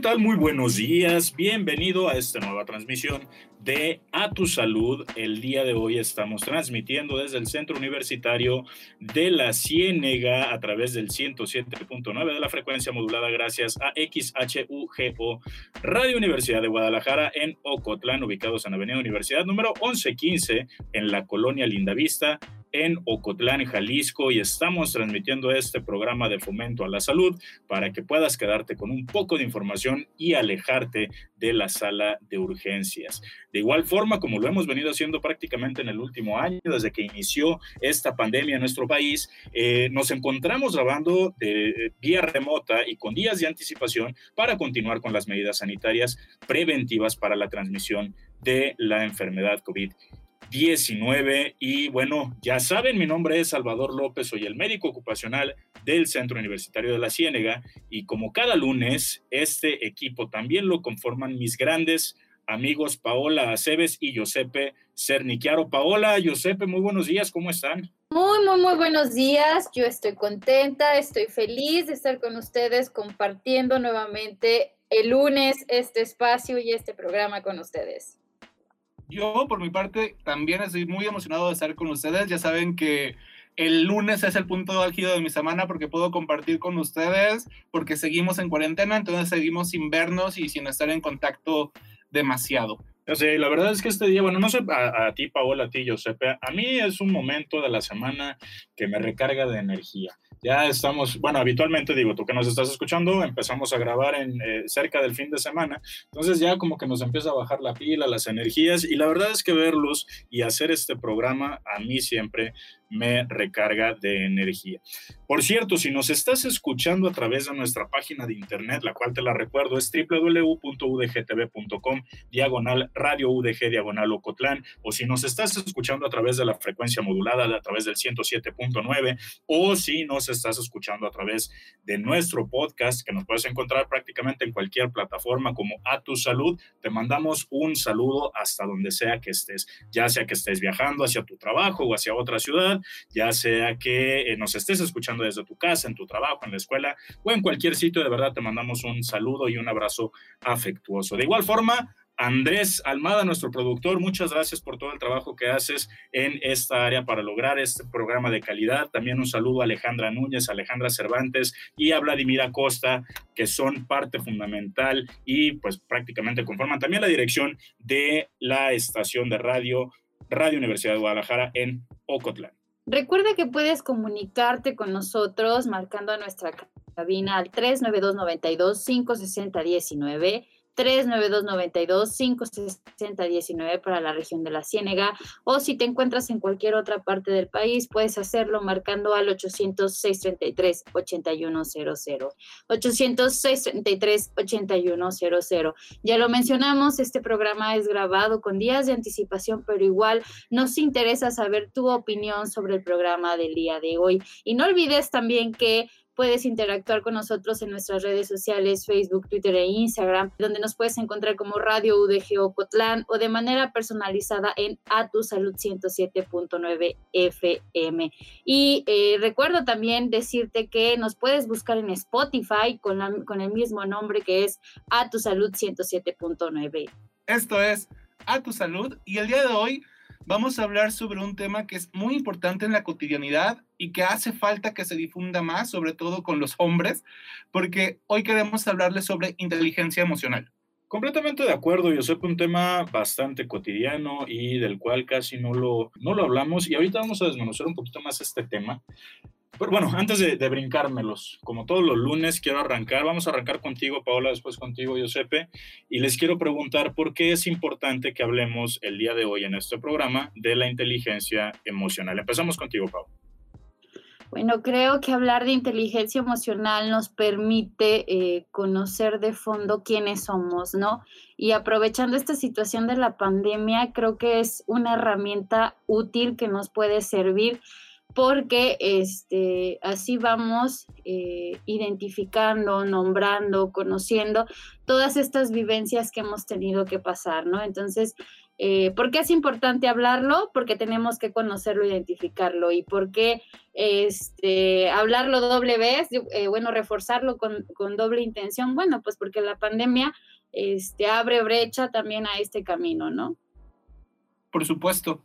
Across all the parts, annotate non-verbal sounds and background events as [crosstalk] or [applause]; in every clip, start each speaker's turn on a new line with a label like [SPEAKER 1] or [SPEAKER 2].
[SPEAKER 1] ¿Qué tal? Muy buenos días. Bienvenido a esta nueva transmisión de A Tu Salud. El día de hoy estamos transmitiendo desde el Centro Universitario de la Ciénega a través del 107.9 de la frecuencia modulada gracias a XHUGO Radio Universidad de Guadalajara en Ocotlán, ubicados en Avenida Universidad número 1115 en la colonia Lindavista en Ocotlán, Jalisco, y estamos transmitiendo este programa de fomento a la salud para que puedas quedarte con un poco de información y alejarte de la sala de urgencias. De igual forma, como lo hemos venido haciendo prácticamente en el último año, desde que inició esta pandemia en nuestro país, eh, nos encontramos grabando de vía remota y con días de anticipación para continuar con las medidas sanitarias preventivas para la transmisión de la enfermedad COVID. 19 y bueno, ya saben, mi nombre es Salvador López, soy el médico ocupacional del Centro Universitario de la Ciénega y como cada lunes, este equipo también lo conforman mis grandes amigos Paola Aceves y Giuseppe Cernichiaro. Paola, Giuseppe, muy buenos días, ¿cómo están?
[SPEAKER 2] Muy, muy, muy buenos días. Yo estoy contenta, estoy feliz de estar con ustedes compartiendo nuevamente el lunes este espacio y este programa con ustedes.
[SPEAKER 3] Yo, por mi parte, también estoy muy emocionado de estar con ustedes. Ya saben que el lunes es el punto álgido de mi semana porque puedo compartir con ustedes, porque seguimos en cuarentena, entonces seguimos sin vernos y sin estar en contacto demasiado.
[SPEAKER 1] O sea, la verdad es que este día, bueno, no sé a, a ti, Paola, a ti, Giuseppe, a mí es un momento de la semana que me recarga de energía. Ya estamos, bueno, habitualmente digo, tú que nos estás escuchando, empezamos a grabar en eh, cerca del fin de semana, entonces ya como que nos empieza a bajar la pila, las energías, y la verdad es que verlos y hacer este programa a mí siempre me recarga de energía. Por cierto, si nos estás escuchando a través de nuestra página de internet, la cual te la recuerdo es www.udgtv.com, diagonal radio UDG, diagonal Ocotlán, o si nos estás escuchando a través de la frecuencia modulada, a través del 107.9, o si nos estás escuchando a través de nuestro podcast, que nos puedes encontrar prácticamente en cualquier plataforma como A Tu Salud, te mandamos un saludo hasta donde sea que estés, ya sea que estés viajando hacia tu trabajo o hacia otra ciudad, ya sea que eh, nos estés escuchando desde tu casa, en tu trabajo, en la escuela o en cualquier sitio, de verdad te mandamos un saludo y un abrazo afectuoso. De igual forma, Andrés Almada, nuestro productor, muchas gracias por todo el trabajo que haces en esta área para lograr este programa de calidad. También un saludo a Alejandra Núñez, a Alejandra Cervantes y a Vladimir Acosta, que son parte fundamental y pues prácticamente conforman también la dirección de la estación de radio Radio Universidad de Guadalajara en Ocotlán.
[SPEAKER 2] Recuerda que puedes comunicarte con nosotros marcando a nuestra cabina al 392 92 560 19 392-92-560-19 para la región de la Ciénega. O si te encuentras en cualquier otra parte del país puedes hacerlo marcando al 800-633-8100 800-633-8100 ya lo mencionamos, este programa es grabado con días de anticipación pero igual nos interesa saber tu opinión sobre el programa del día de hoy. Y no olvides también que puedes interactuar con nosotros en nuestras redes sociales, Facebook, Twitter e Instagram, donde nos puedes encontrar como Radio UDG Ocotlán o de manera personalizada en A Tu Salud 107.9 FM. Y eh, recuerdo también decirte que nos puedes buscar en Spotify con, con el mismo nombre que es A Tu Salud 107.9.
[SPEAKER 3] Esto es A Tu Salud y el día de hoy vamos a hablar sobre un tema que es muy importante en la cotidianidad y que hace falta que se difunda más, sobre todo con los hombres, porque hoy queremos hablarles sobre inteligencia emocional.
[SPEAKER 1] Completamente de acuerdo, yo sé que un tema bastante cotidiano y del cual casi no lo, no lo hablamos y ahorita vamos a desmenuzar un poquito más este tema. Pero bueno, antes de, de, brincármelos, como todos los lunes, quiero arrancar. Vamos a arrancar contigo, Paola, después contigo, Giuseppe. Y les quiero preguntar por qué es importante que hablemos el día de hoy en este programa de la inteligencia emocional. Empezamos contigo, Paola.
[SPEAKER 2] Bueno, creo que hablar de inteligencia emocional nos permite eh, conocer de fondo quiénes somos, ¿no? Y aprovechando esta situación de la pandemia, creo que es una herramienta útil que nos puede servir porque este, así vamos eh, identificando, nombrando, conociendo todas estas vivencias que hemos tenido que pasar, ¿no? Entonces, eh, ¿Por qué es importante hablarlo? Porque tenemos que conocerlo, identificarlo. ¿Y por qué este, hablarlo doble vez? Eh, bueno, reforzarlo con, con, doble intención. Bueno, pues porque la pandemia este, abre brecha también a este camino, ¿no?
[SPEAKER 3] Por supuesto.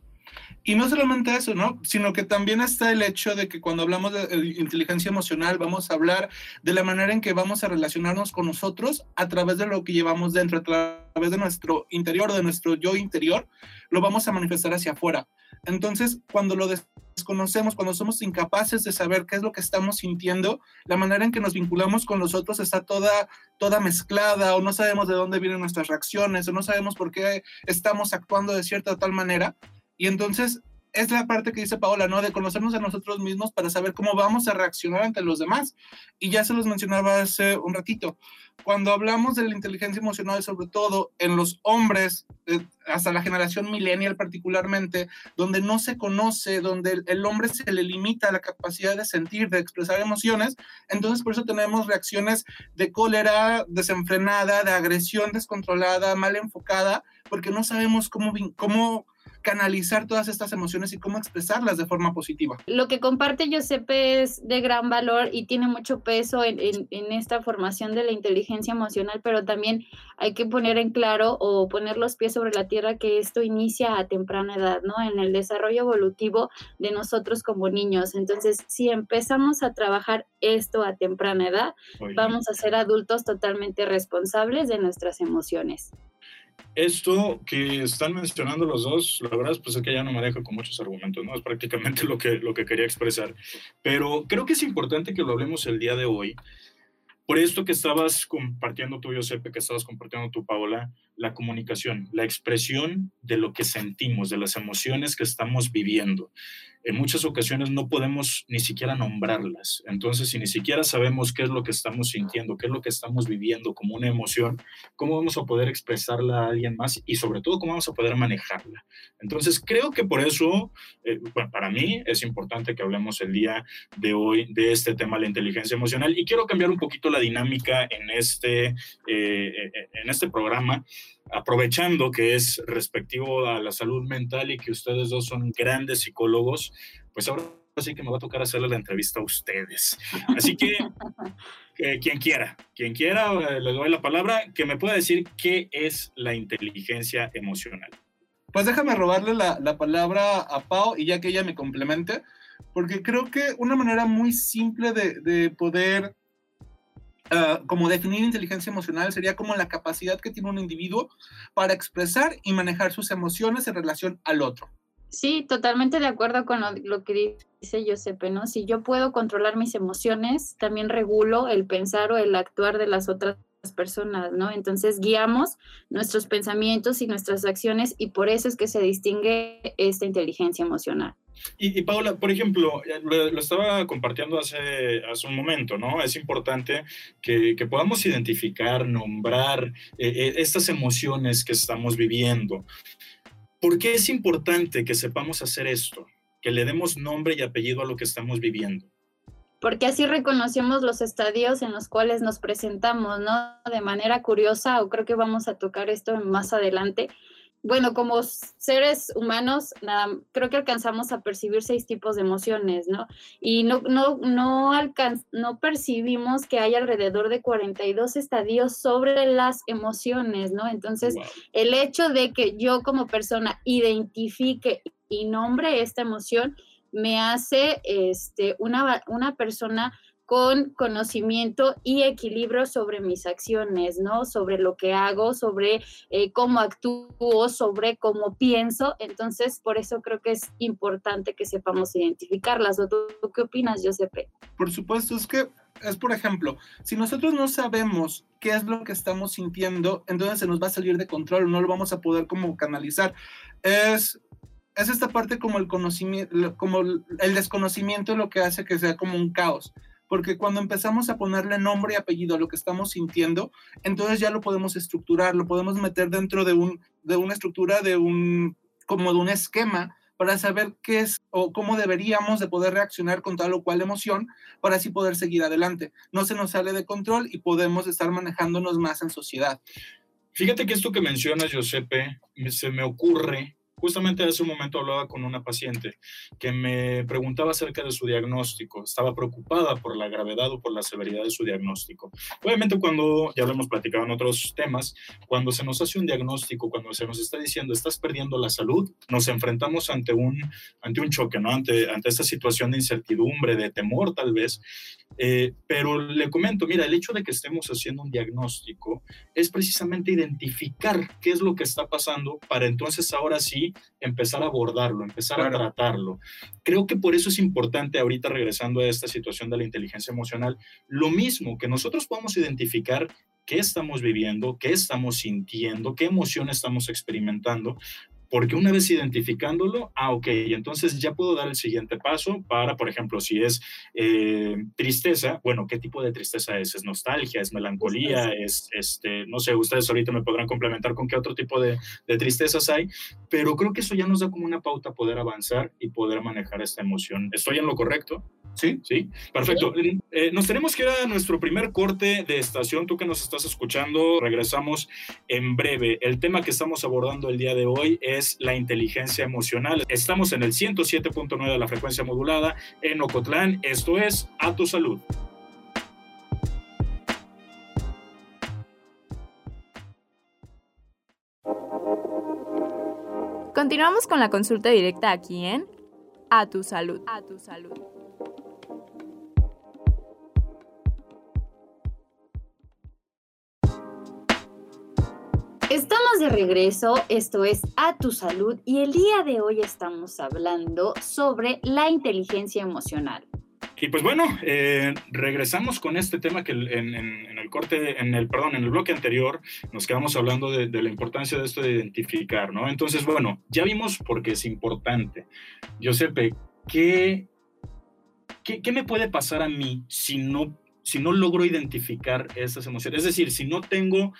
[SPEAKER 3] Y no solamente eso, ¿no? Sino que también está el hecho de que cuando hablamos de inteligencia emocional vamos a hablar de la manera en que vamos a relacionarnos con nosotros a través de lo que llevamos dentro, a través de nuestro interior, de nuestro yo interior, lo vamos a manifestar hacia afuera. Entonces, cuando lo desconocemos, cuando somos incapaces de saber qué es lo que estamos sintiendo, la manera en que nos vinculamos con los otros está toda, toda mezclada o no sabemos de dónde vienen nuestras reacciones o no sabemos por qué estamos actuando de cierta o tal manera y entonces es la parte que dice Paola, ¿no? De conocernos a nosotros mismos para saber cómo vamos a reaccionar ante los demás. Y ya se los mencionaba hace un ratito. Cuando hablamos de la inteligencia emocional, sobre todo en los hombres, eh, hasta la generación millennial particularmente, donde no se conoce, donde el hombre se le limita la capacidad de sentir, de expresar emociones, entonces por eso tenemos reacciones de cólera desenfrenada, de agresión descontrolada, mal enfocada, porque no sabemos cómo, cómo canalizar todas estas emociones y cómo expresarlas de forma positiva.
[SPEAKER 2] Lo que comparte Giuseppe es de gran valor y tiene mucho peso en, en, esta formación de la inteligencia emocional, pero también hay que poner en claro o poner los pies sobre la tierra que esto inicia a temprana edad, ¿no? En el desarrollo evolutivo de nosotros como niños. Entonces, si empezamos a trabajar esto a temprana edad, vamos a ser adultos totalmente responsables de nuestras emociones.
[SPEAKER 1] Esto que están mencionando los dos, la verdad pues es que ya no me deja con muchos argumentos, ¿no? Es prácticamente lo que, lo que quería expresar. Pero creo que es importante que lo hablemos el día de hoy, por esto que estabas compartiendo tú, Giuseppe, que estabas compartiendo tú, Paola, la comunicación, la expresión de lo que sentimos, de las emociones que estamos viviendo en muchas ocasiones no podemos ni siquiera nombrarlas. Entonces, si ni siquiera sabemos qué es lo que estamos sintiendo, qué es lo que estamos viviendo como una emoción, ¿cómo vamos a poder expresarla a alguien más y sobre todo cómo vamos a poder manejarla? Entonces, creo que por eso, eh, para mí es importante que hablemos el día de hoy de este tema, la inteligencia emocional. Y quiero cambiar un poquito la dinámica en este, eh, eh, en este programa aprovechando que es respectivo a la salud mental y que ustedes dos son grandes psicólogos, pues ahora sí que me va a tocar hacerle la entrevista a ustedes. Así que, [laughs] quien quiera, quien quiera, eh, les doy la palabra, que me pueda decir qué es la inteligencia emocional.
[SPEAKER 3] Pues déjame robarle la, la palabra a Pau y ya que ella me complemente, porque creo que una manera muy simple de, de poder Ah, como definir inteligencia emocional sería como la capacidad que tiene un individuo para expresar y manejar sus emociones en relación al otro.
[SPEAKER 2] Sí, totalmente de acuerdo con lo, que dice Giuseppe, ¿no? Si yo puedo controlar mis emociones, también regulo el pensar o el actuar de las otras personas, ¿no? Entonces guiamos nuestros pensamientos y nuestras acciones y por eso es que se distingue esta inteligencia emocional.
[SPEAKER 1] Y, Paula, por ejemplo, lo, estaba compartiendo hace, hace un momento, ¿no? Es importante que, que podamos identificar, nombrar eh, eh, estas emociones que estamos viviendo. ¿Por qué es importante que sepamos hacer esto? Que le demos nombre y apellido a lo que estamos viviendo
[SPEAKER 2] porque así reconocemos los estadios en los cuales nos presentamos, ¿no? De manera curiosa, o creo que vamos a tocar esto más adelante, bueno, como seres humanos, nada, creo que alcanzamos a percibir seis tipos de emociones, ¿no? Y no, no, no, no percibimos que hay alrededor de 42 estadios sobre las emociones, ¿no? Entonces, el hecho de que yo como persona identifique y nombre esta emoción me hace este, una, una persona con conocimiento y equilibrio sobre mis acciones, ¿no? Sobre lo que hago, sobre eh, cómo actúo, sobre cómo pienso. Entonces, por eso creo que es importante que sepamos identificarlas. ¿Tú, tú qué opinas, Giuseppe?
[SPEAKER 3] Por supuesto, es que es, por ejemplo, si nosotros no sabemos qué es lo que estamos sintiendo, entonces se nos va a salir de control, no lo vamos a poder como canalizar. Es, es esta parte como el conocimiento, como el desconocimiento lo que hace que sea como un caos. Porque cuando empezamos a ponerle nombre y apellido a lo que estamos sintiendo, entonces ya lo podemos estructurar, lo podemos meter dentro de, un, de una estructura, de un, como de un esquema para saber qué es o cómo deberíamos de poder reaccionar con tal o cual emoción para así poder seguir adelante. No se nos sale de control y podemos estar manejándonos más en sociedad.
[SPEAKER 1] Fíjate que esto que mencionas, Giuseppe, se me ocurre Justamente hace un momento hablaba con una paciente que me preguntaba acerca de su diagnóstico. Estaba preocupada por la gravedad o por la severidad de su diagnóstico. Obviamente cuando, ya lo hemos platicado en otros temas, cuando se nos hace un diagnóstico, cuando se nos está diciendo estás perdiendo la salud, nos enfrentamos ante un, ante un choque, ¿no? Ante, ante esta situación de incertidumbre, de temor tal vez. Eh, pero le comento, mira, el hecho de que estemos haciendo un diagnóstico es precisamente identificar qué es lo que está pasando para entonces ahora sí empezar a abordarlo, empezar a tratarlo. Creo que por eso es importante ahorita regresando a esta situación de la inteligencia emocional, lo mismo que nosotros podamos identificar qué estamos viviendo, qué estamos sintiendo, qué emoción estamos experimentando, porque una vez identificándolo, ah, ok, entonces ya puedo dar el siguiente paso para, por ejemplo, si es eh, tristeza, bueno, ¿qué tipo de tristeza es? ¿Es nostalgia? ¿Es melancolía? ¿Es, este, no sé, ustedes ahorita me podrán complementar con qué otro tipo de, de tristezas hay, pero creo que eso ya nos da como una pauta poder avanzar y poder manejar esta emoción. ¿Estoy en lo correcto? Sí, sí, perfecto. Eh, nos tenemos que ir a nuestro primer corte de estación. Tú que nos estás escuchando, regresamos en breve. El tema que estamos abordando el día de hoy es la inteligencia emocional. Estamos en el 107.9 de la frecuencia modulada en Ocotlán. Esto es A Tu Salud.
[SPEAKER 4] Continuamos con la consulta directa aquí en A Tu Salud. A Tu Salud.
[SPEAKER 2] Estamos de regreso, esto es A Tu Salud y el día de hoy estamos hablando sobre la inteligencia emocional.
[SPEAKER 1] Y pues bueno, eh, regresamos con este tema que en, el corte, en el, perdón, en el bloque anterior nos quedamos hablando de, la importancia de esto de identificar, ¿no? Entonces, bueno, ya vimos por qué es importante. Giuseppe, ¿qué, qué, qué me puede pasar a mí si no, si no logro identificar esas emociones? Es decir, si no tengo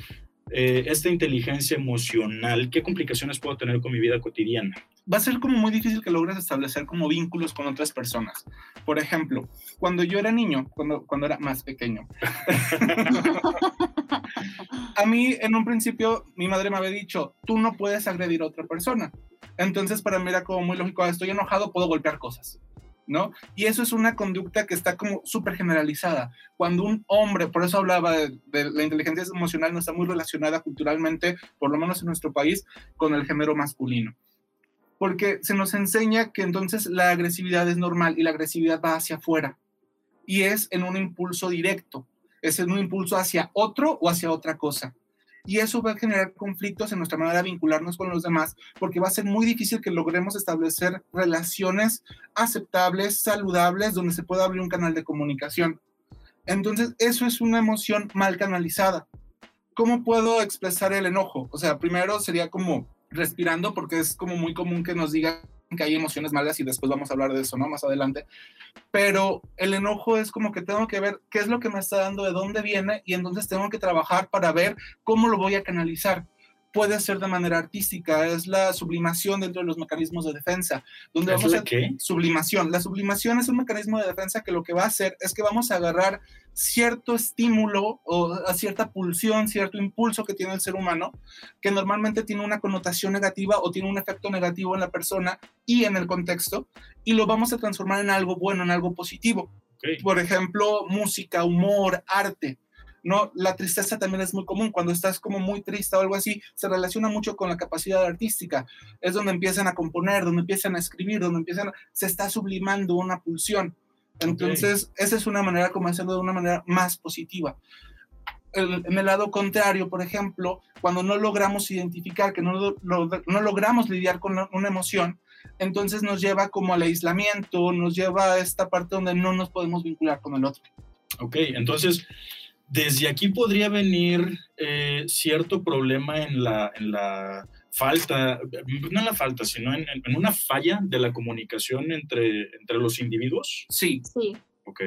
[SPEAKER 1] eh, esta inteligencia emocional, ¿qué complicaciones puedo tener con mi vida cotidiana?
[SPEAKER 3] Va a ser como muy difícil que logres establecer como vínculos con otras personas. Por ejemplo, cuando yo era niño, cuando, cuando era más pequeño, [laughs] a mí en un principio mi madre me había dicho, tú no puedes agredir a otra persona. Entonces para mí era como muy lógico, ah, estoy enojado, puedo golpear cosas. ¿No? Y eso es una conducta que está como súper generalizada. Cuando un hombre, por eso hablaba de, la inteligencia emocional, no está muy relacionada culturalmente, por lo menos en nuestro país, con el género masculino. Porque se nos enseña que entonces la agresividad es normal y la agresividad va hacia afuera. Y es en un impulso directo, es en un impulso hacia otro o hacia otra cosa y eso va a generar conflictos en nuestra manera de vincularnos con los demás, porque va a ser muy difícil que logremos establecer relaciones aceptables, saludables, donde se pueda abrir un canal de comunicación. Entonces, eso es una emoción mal canalizada. ¿Cómo puedo expresar el enojo? O sea, primero sería como respirando, porque es como muy común que nos digan que hay emociones malas y después vamos a hablar de eso, ¿no? Más adelante. Pero el enojo es como que tengo que ver qué es lo que me está dando, de dónde viene y entonces tengo que trabajar para ver cómo lo voy a canalizar puede ser de manera artística, es la sublimación dentro de los mecanismos de defensa. Donde
[SPEAKER 1] ¿Es
[SPEAKER 3] vamos
[SPEAKER 1] la qué?
[SPEAKER 3] Sublimación. La sublimación es un mecanismo de defensa que lo que va a hacer es que vamos a agarrar cierto estímulo o a cierta pulsión, cierto impulso que tiene el ser humano, que normalmente tiene una connotación negativa o tiene un efecto negativo en la persona y en el contexto, y lo vamos a transformar en algo bueno, en algo positivo. Por ejemplo, música, humor, arte. ¿No? La tristeza también es muy común. Cuando estás como muy triste o algo así, se relaciona mucho con la capacidad artística. Es donde empiezan a componer, donde empiezan a escribir, donde empiezan, se está sublimando una pulsión. Entonces, esa es una manera como hacerlo de una manera más positiva. en el lado contrario, por ejemplo, cuando no logramos identificar, que no, no logramos lidiar con una emoción, entonces nos lleva como al aislamiento, nos lleva a esta parte donde no nos podemos vincular con el otro.
[SPEAKER 1] Ok, entonces desde aquí podría venir eh, cierto problema en la, en la falta, no en la falta, sino en, en, una falla de la comunicación entre, entre los individuos.
[SPEAKER 3] Sí.
[SPEAKER 2] Sí.
[SPEAKER 1] Ok.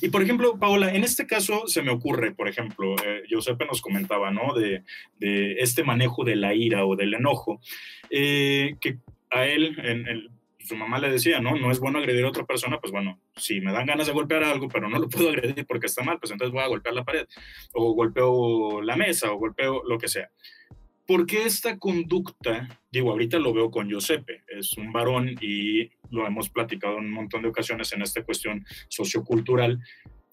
[SPEAKER 1] Y por ejemplo, Paola, en este caso se me ocurre, por ejemplo, eh, Giuseppe nos comentaba, ¿no? De, de, este manejo de la ira o del enojo, eh, que a él, en, su mamá le decía, ¿no? No es bueno agredir a otra persona, pues bueno, si me dan ganas de golpear algo, pero no lo puedo agredir porque está mal, pues entonces voy a golpear la pared, o golpeo la mesa, o golpeo lo que sea. ¿Por qué esta conducta, digo, ahorita lo veo con Giuseppe, es un varón y lo hemos platicado en un montón de ocasiones en esta cuestión sociocultural,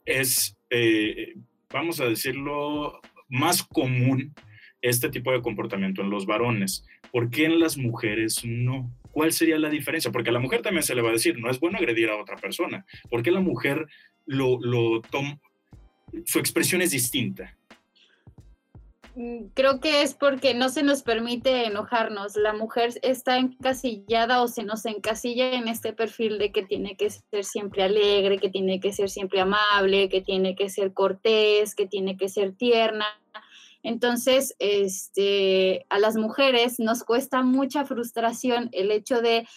[SPEAKER 1] es, eh, vamos a decirlo, más común este tipo de comportamiento en los varones. ¿Por qué en las mujeres no? ¿Cuál sería la diferencia? Porque a la mujer también se le va a decir, no es bueno agredir a otra persona. ¿Por qué la mujer lo, lo toma, su expresión es distinta?
[SPEAKER 2] Mm, creo que es porque no se nos permite enojarnos. La mujer está encasillada o se nos encasilla en este perfil de que tiene que ser siempre alegre, que tiene que ser siempre amable, que tiene que ser cortés, que tiene que ser tierna. Entonces, este, a las mujeres nos cuesta mucha frustración el hecho de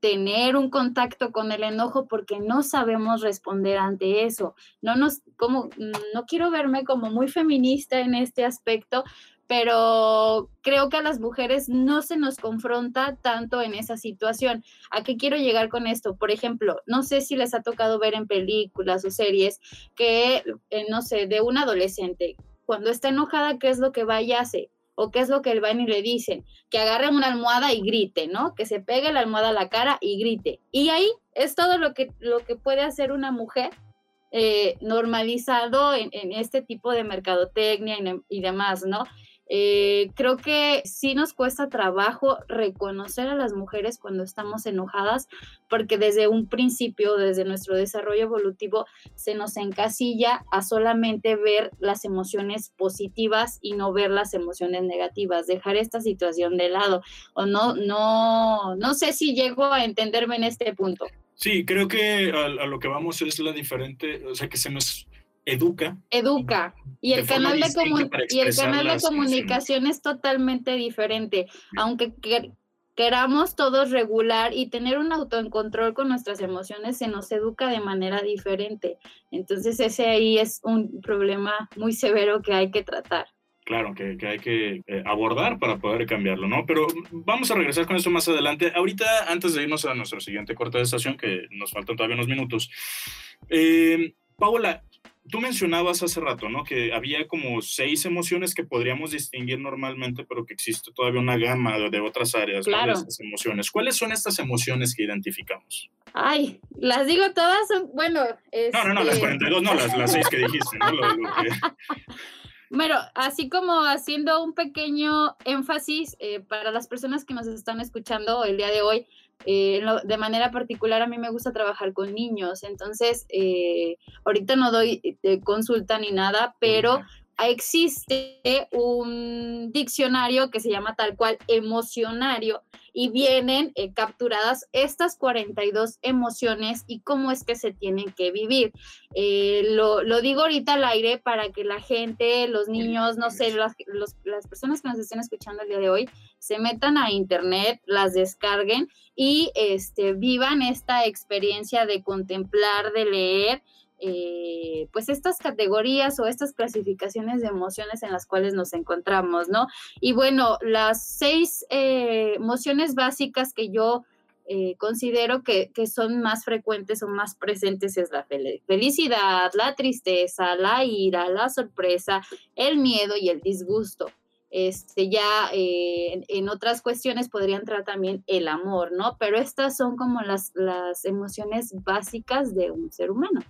[SPEAKER 2] tener un contacto con el enojo porque no sabemos responder ante eso. No nos como no quiero verme como muy feminista en este aspecto, pero creo que a las mujeres no se nos confronta tanto en esa situación. ¿A qué quiero llegar con esto? Por ejemplo, no sé si les ha tocado ver en películas o series que, eh, no sé, de un adolescente cuando está enojada, ¿qué es lo que va y hace? ¿O qué es lo que van y le dicen? Que agarre una almohada y grite, ¿no? Que se pegue la almohada a la cara y grite. Y ahí es todo lo que, lo que puede hacer una mujer eh, normalizado en, este tipo de mercadotecnia y demás, ¿no? Eh, creo que sí nos cuesta trabajo reconocer a las mujeres cuando estamos enojadas, porque desde un principio, desde nuestro desarrollo evolutivo, se nos encasilla a solamente ver las emociones positivas y no ver las emociones negativas, dejar esta situación de lado. O no, no, no sé si llego a entenderme en este punto.
[SPEAKER 1] Sí, creo que a, a lo que vamos es la diferente, o sea, que se nos educa.
[SPEAKER 2] Educa. Y el, canal de, y el canal de comunicación es totalmente diferente. Aunque queramos todos regular y tener un autocontrol con nuestras emociones, se nos educa de manera diferente. Entonces ese ahí es un problema muy severo que hay que tratar.
[SPEAKER 1] Claro, que, que hay que eh, abordar para poder cambiarlo, ¿no? Pero vamos a regresar con eso más adelante. Ahorita, antes de irnos a nuestro siguiente corte de estación, que nos faltan todavía unos minutos, eh, Paola, tú mencionabas hace rato, ¿no? Que había como seis emociones que podríamos distinguir normalmente, pero que existe todavía una gama de, otras áreas de estas emociones. ¿Cuáles son estas emociones que identificamos?
[SPEAKER 2] Ay, las digo todas, son, bueno.
[SPEAKER 1] No, no, no, las 42, este no, las, las seis que dijiste, ¿no? [laughs]
[SPEAKER 2] Bueno, así como haciendo un pequeño énfasis eh, para las personas que nos están escuchando el día de hoy, eh, de manera particular a mí me gusta trabajar con niños, entonces eh, ahorita no doy consulta ni nada, pero existe un diccionario que se llama tal cual emocionario y vienen eh, capturadas estas 42 emociones y cómo es que se tienen que vivir. Eh, lo, digo ahorita al aire para que la gente, los niños, no sé, las, las personas que nos estén escuchando el día de hoy, se metan a internet, las descarguen y este, vivan esta experiencia de contemplar, de leer eh, pues estas categorías o estas clasificaciones de emociones en las cuales nos encontramos, ¿no? Y bueno, las seis eh, emociones básicas que yo eh, considero que, son más frecuentes o más presentes es la felicidad, la tristeza, la ira, la sorpresa, el miedo y el disgusto. Este, ya en, otras cuestiones podría entrar también el amor, ¿no? Pero estas son como las, las emociones básicas de un ser humano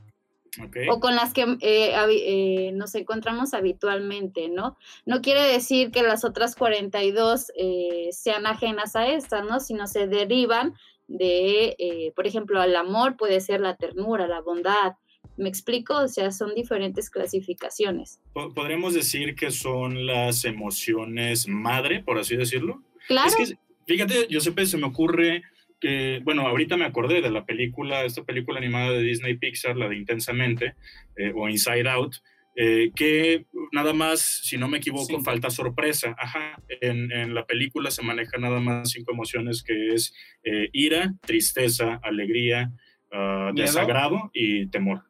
[SPEAKER 2] o con las que eh, eh, nos encontramos habitualmente, ¿no? No quiere decir que las otras 42 eh, sean ajenas a estas, ¿no? Sino se derivan de, eh, por ejemplo, el amor puede ser la ternura, la bondad. ¿Me explico? O sea, son diferentes clasificaciones.
[SPEAKER 1] Podríamos decir que son las emociones madre, por así decirlo.
[SPEAKER 2] Claro.
[SPEAKER 1] Es que, fíjate, Giuseppe, se me ocurre que, bueno, ahorita me acordé de la película, esta película animada de Disney Pixar, la de Intensamente, eh, o Inside Out, eh, que nada más, si no me equivoco, falta sorpresa. Ajá, en, en, la película se maneja nada más cinco emociones que es eh, ira, tristeza, alegría, uh, desagrado y temor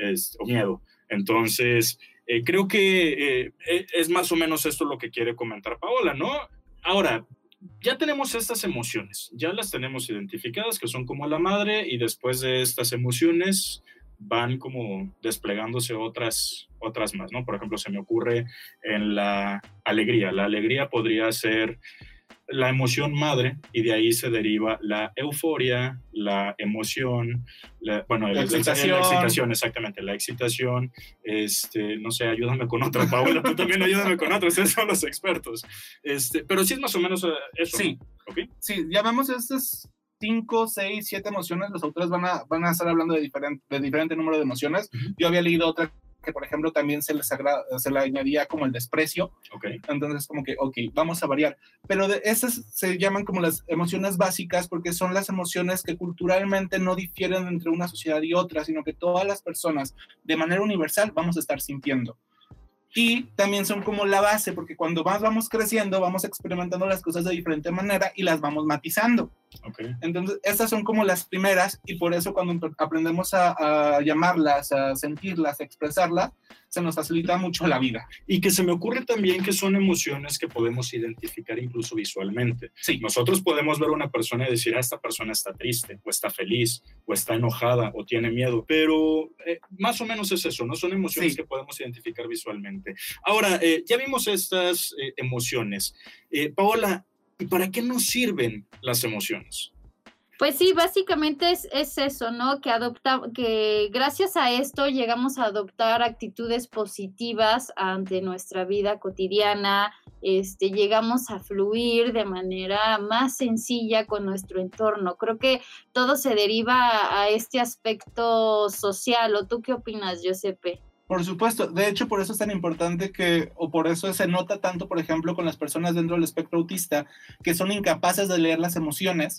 [SPEAKER 1] es, o miedo. Entonces, creo que es más o menos esto lo que quiere comentar Paola, ¿no? Ahora, ya tenemos estas emociones, ya las tenemos identificadas, que son como la madre, y después de estas emociones van como desplegándose otras, otras más, ¿no? Por ejemplo, se me ocurre en la alegría. La alegría podría ser la emoción madre y de ahí se deriva la euforia, la emoción, la, bueno, la, excitación. la, excitación. exactamente, la excitación, este, no sé, ayúdame con otra, Paola, tú también ayúdame con otras, esos son los expertos, este, pero sí es más o menos eh, eso.
[SPEAKER 3] Sí.
[SPEAKER 1] ¿Okay?
[SPEAKER 3] sí, ya vemos estas cinco, seis, siete emociones, los autores van a, van a estar hablando de diferente, de diferente número de emociones. Uh -huh. Yo había leído otra que, por ejemplo, también se les agrada, se le añadía como el desprecio.
[SPEAKER 1] Okay.
[SPEAKER 3] Entonces, como que, ok, vamos a variar. Pero de esas se llaman como las emociones básicas porque son las emociones que culturalmente no difieren entre una sociedad y otra, sino que todas las personas, de manera universal, vamos a estar sintiendo y también son como la base, porque cuando más vamos creciendo, vamos experimentando las cosas de diferente manera y las vamos matizando.
[SPEAKER 1] Okay.
[SPEAKER 3] Entonces, estas son como las primeras y por eso cuando aprendemos a, a, llamarlas, a sentirlas, a expresarlas, se nos facilita mucho la vida.
[SPEAKER 1] Y que se me ocurre también que son emociones que podemos identificar incluso visualmente.
[SPEAKER 3] Sí.
[SPEAKER 1] Nosotros podemos ver a una persona y decir, ah, esta persona está triste, o está feliz, o está enojada, o tiene miedo, pero eh, más o menos es eso, ¿no? Son emociones sí. que podemos identificar visualmente. Ahora, eh, ya vimos estas eh, emociones. Eh, Paola, ¿y para qué nos sirven las emociones?
[SPEAKER 2] Pues sí, básicamente es, es, eso, ¿no? Que adopta, que gracias a esto llegamos a adoptar actitudes positivas ante nuestra vida cotidiana, este, llegamos a fluir de manera más sencilla con nuestro entorno. Creo que todo se deriva a, a este aspecto social. ¿O tú qué opinas, Giuseppe?
[SPEAKER 3] Por supuesto, de hecho por eso es tan importante que, o por eso se nota tanto, por ejemplo, con las personas dentro del espectro autista, que son incapaces de leer las emociones.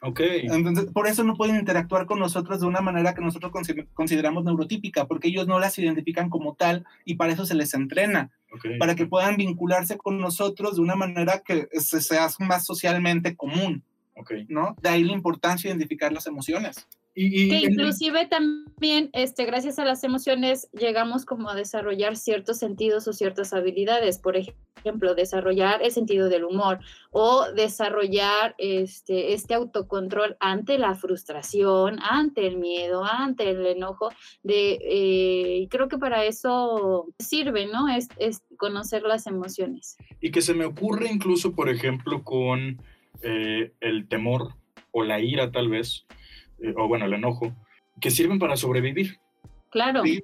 [SPEAKER 1] Ok.
[SPEAKER 3] Entonces, por eso no pueden interactuar con nosotros de una manera que nosotros consideramos neurotípica, porque ellos no las identifican como tal y para eso se les entrena.
[SPEAKER 1] Okay.
[SPEAKER 3] Para que puedan vincularse con nosotros de una manera que se, sea más socialmente común.
[SPEAKER 1] Okay.
[SPEAKER 3] ¿no? De ahí la importancia de identificar las emociones.
[SPEAKER 2] Y, y, que inclusive también, este, gracias a las emociones, llegamos como a desarrollar ciertos sentidos o ciertas habilidades. Por ejemplo, desarrollar el sentido del humor o desarrollar este, este autocontrol ante la frustración, ante el miedo, ante el enojo. De, eh, creo que para eso sirve, ¿no? Es, es conocer las emociones.
[SPEAKER 1] Y que se me ocurre incluso, por ejemplo, con eh, el temor o la ira tal vez o bueno, el enojo, que sirven para sobrevivir.
[SPEAKER 2] Claro.
[SPEAKER 1] ¿Sí?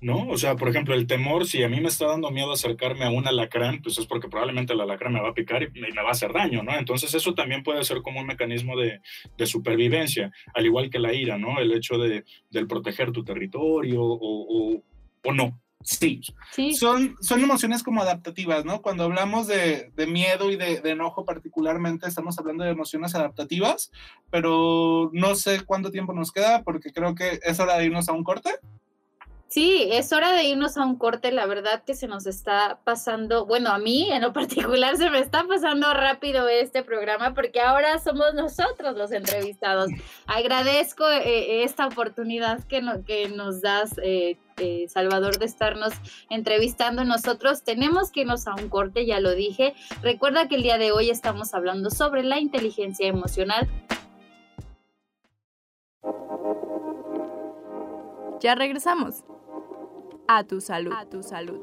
[SPEAKER 1] ¿No? O sea, por ejemplo, el temor, si a mí me está dando miedo acercarme a un alacrán, pues es porque probablemente el alacrán me va a picar y me va a hacer daño, ¿no? Entonces eso también puede ser como un mecanismo de, de supervivencia, al igual que la ira, ¿no? El hecho de del proteger tu territorio o, o, o no,
[SPEAKER 3] Sí.
[SPEAKER 2] sí.
[SPEAKER 3] Son, son emociones como adaptativas, ¿no? Cuando hablamos de, de miedo y de, de, enojo particularmente, estamos hablando de emociones adaptativas, pero no sé cuánto tiempo nos queda porque creo que es hora de irnos a un corte.
[SPEAKER 2] Sí, es hora de irnos a un corte. La verdad que se nos está pasando, bueno, a mí en lo particular se me está pasando rápido este programa porque ahora somos nosotros los entrevistados. Agradezco eh, esta oportunidad que, no, que nos das, eh, eh, Salvador, de estarnos entrevistando nosotros. Tenemos que irnos a un corte, ya lo dije. Recuerda que el día de hoy estamos hablando sobre la inteligencia emocional.
[SPEAKER 4] Ya regresamos. A tu salud. A tu salud.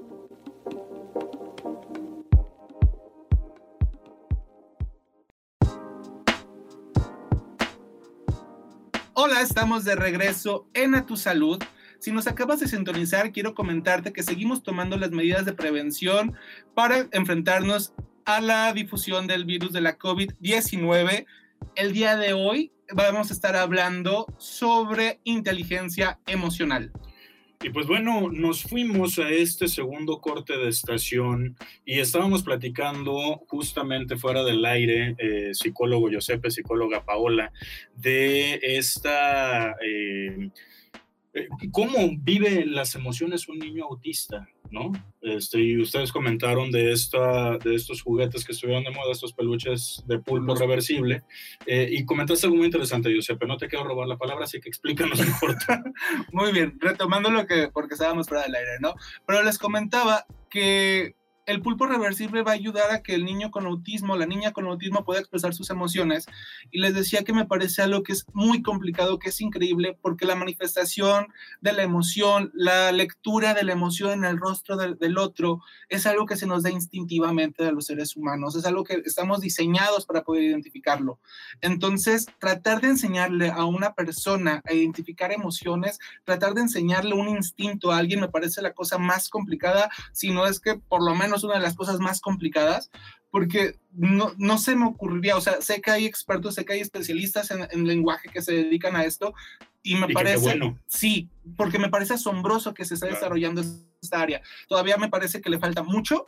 [SPEAKER 3] Hola, estamos de regreso en A tu salud. Si nos acabas de sintonizar, quiero comentarte que seguimos tomando las medidas de prevención para enfrentarnos a la difusión del virus de la COVID-19. El día de hoy vamos a estar hablando sobre inteligencia emocional.
[SPEAKER 1] Y pues bueno, nos fuimos a este segundo corte de estación y estábamos platicando justamente fuera del aire, eh, psicólogo Giuseppe, psicóloga Paola, de esta... Eh, ¿Cómo vive las emociones un niño autista? ¿no? Este, y ustedes comentaron de, esta, de estos juguetes que estuvieron de moda, estos peluches de pulpo reversible, eh, y comentaste algo muy interesante, Giuseppe, no te quiero robar la palabra, así que explícanos [laughs] mejor.
[SPEAKER 3] muy bien, retomando lo que, porque estábamos fuera del aire, ¿no? Pero les comentaba que el pulpo reversible va a ayudar a que el niño con autismo, la niña con autismo pueda expresar sus emociones. Y les decía que me parece algo que es muy complicado, que es increíble, porque la manifestación de la emoción, la lectura de la emoción en el rostro del, otro, es algo que se nos da instintivamente a los seres humanos, es algo que estamos diseñados para poder identificarlo. Entonces, tratar de enseñarle a una persona a identificar emociones, tratar de enseñarle un instinto a alguien, me parece la cosa más complicada, si no es que por lo menos es una de las cosas más complicadas, porque no, no, se me ocurriría, o sea, sé que hay expertos, sé que hay especialistas en, lenguaje que se dedican a esto, y me parece, bueno. sí, porque me parece asombroso que se esté desarrollando esta área. Todavía me parece que le falta mucho,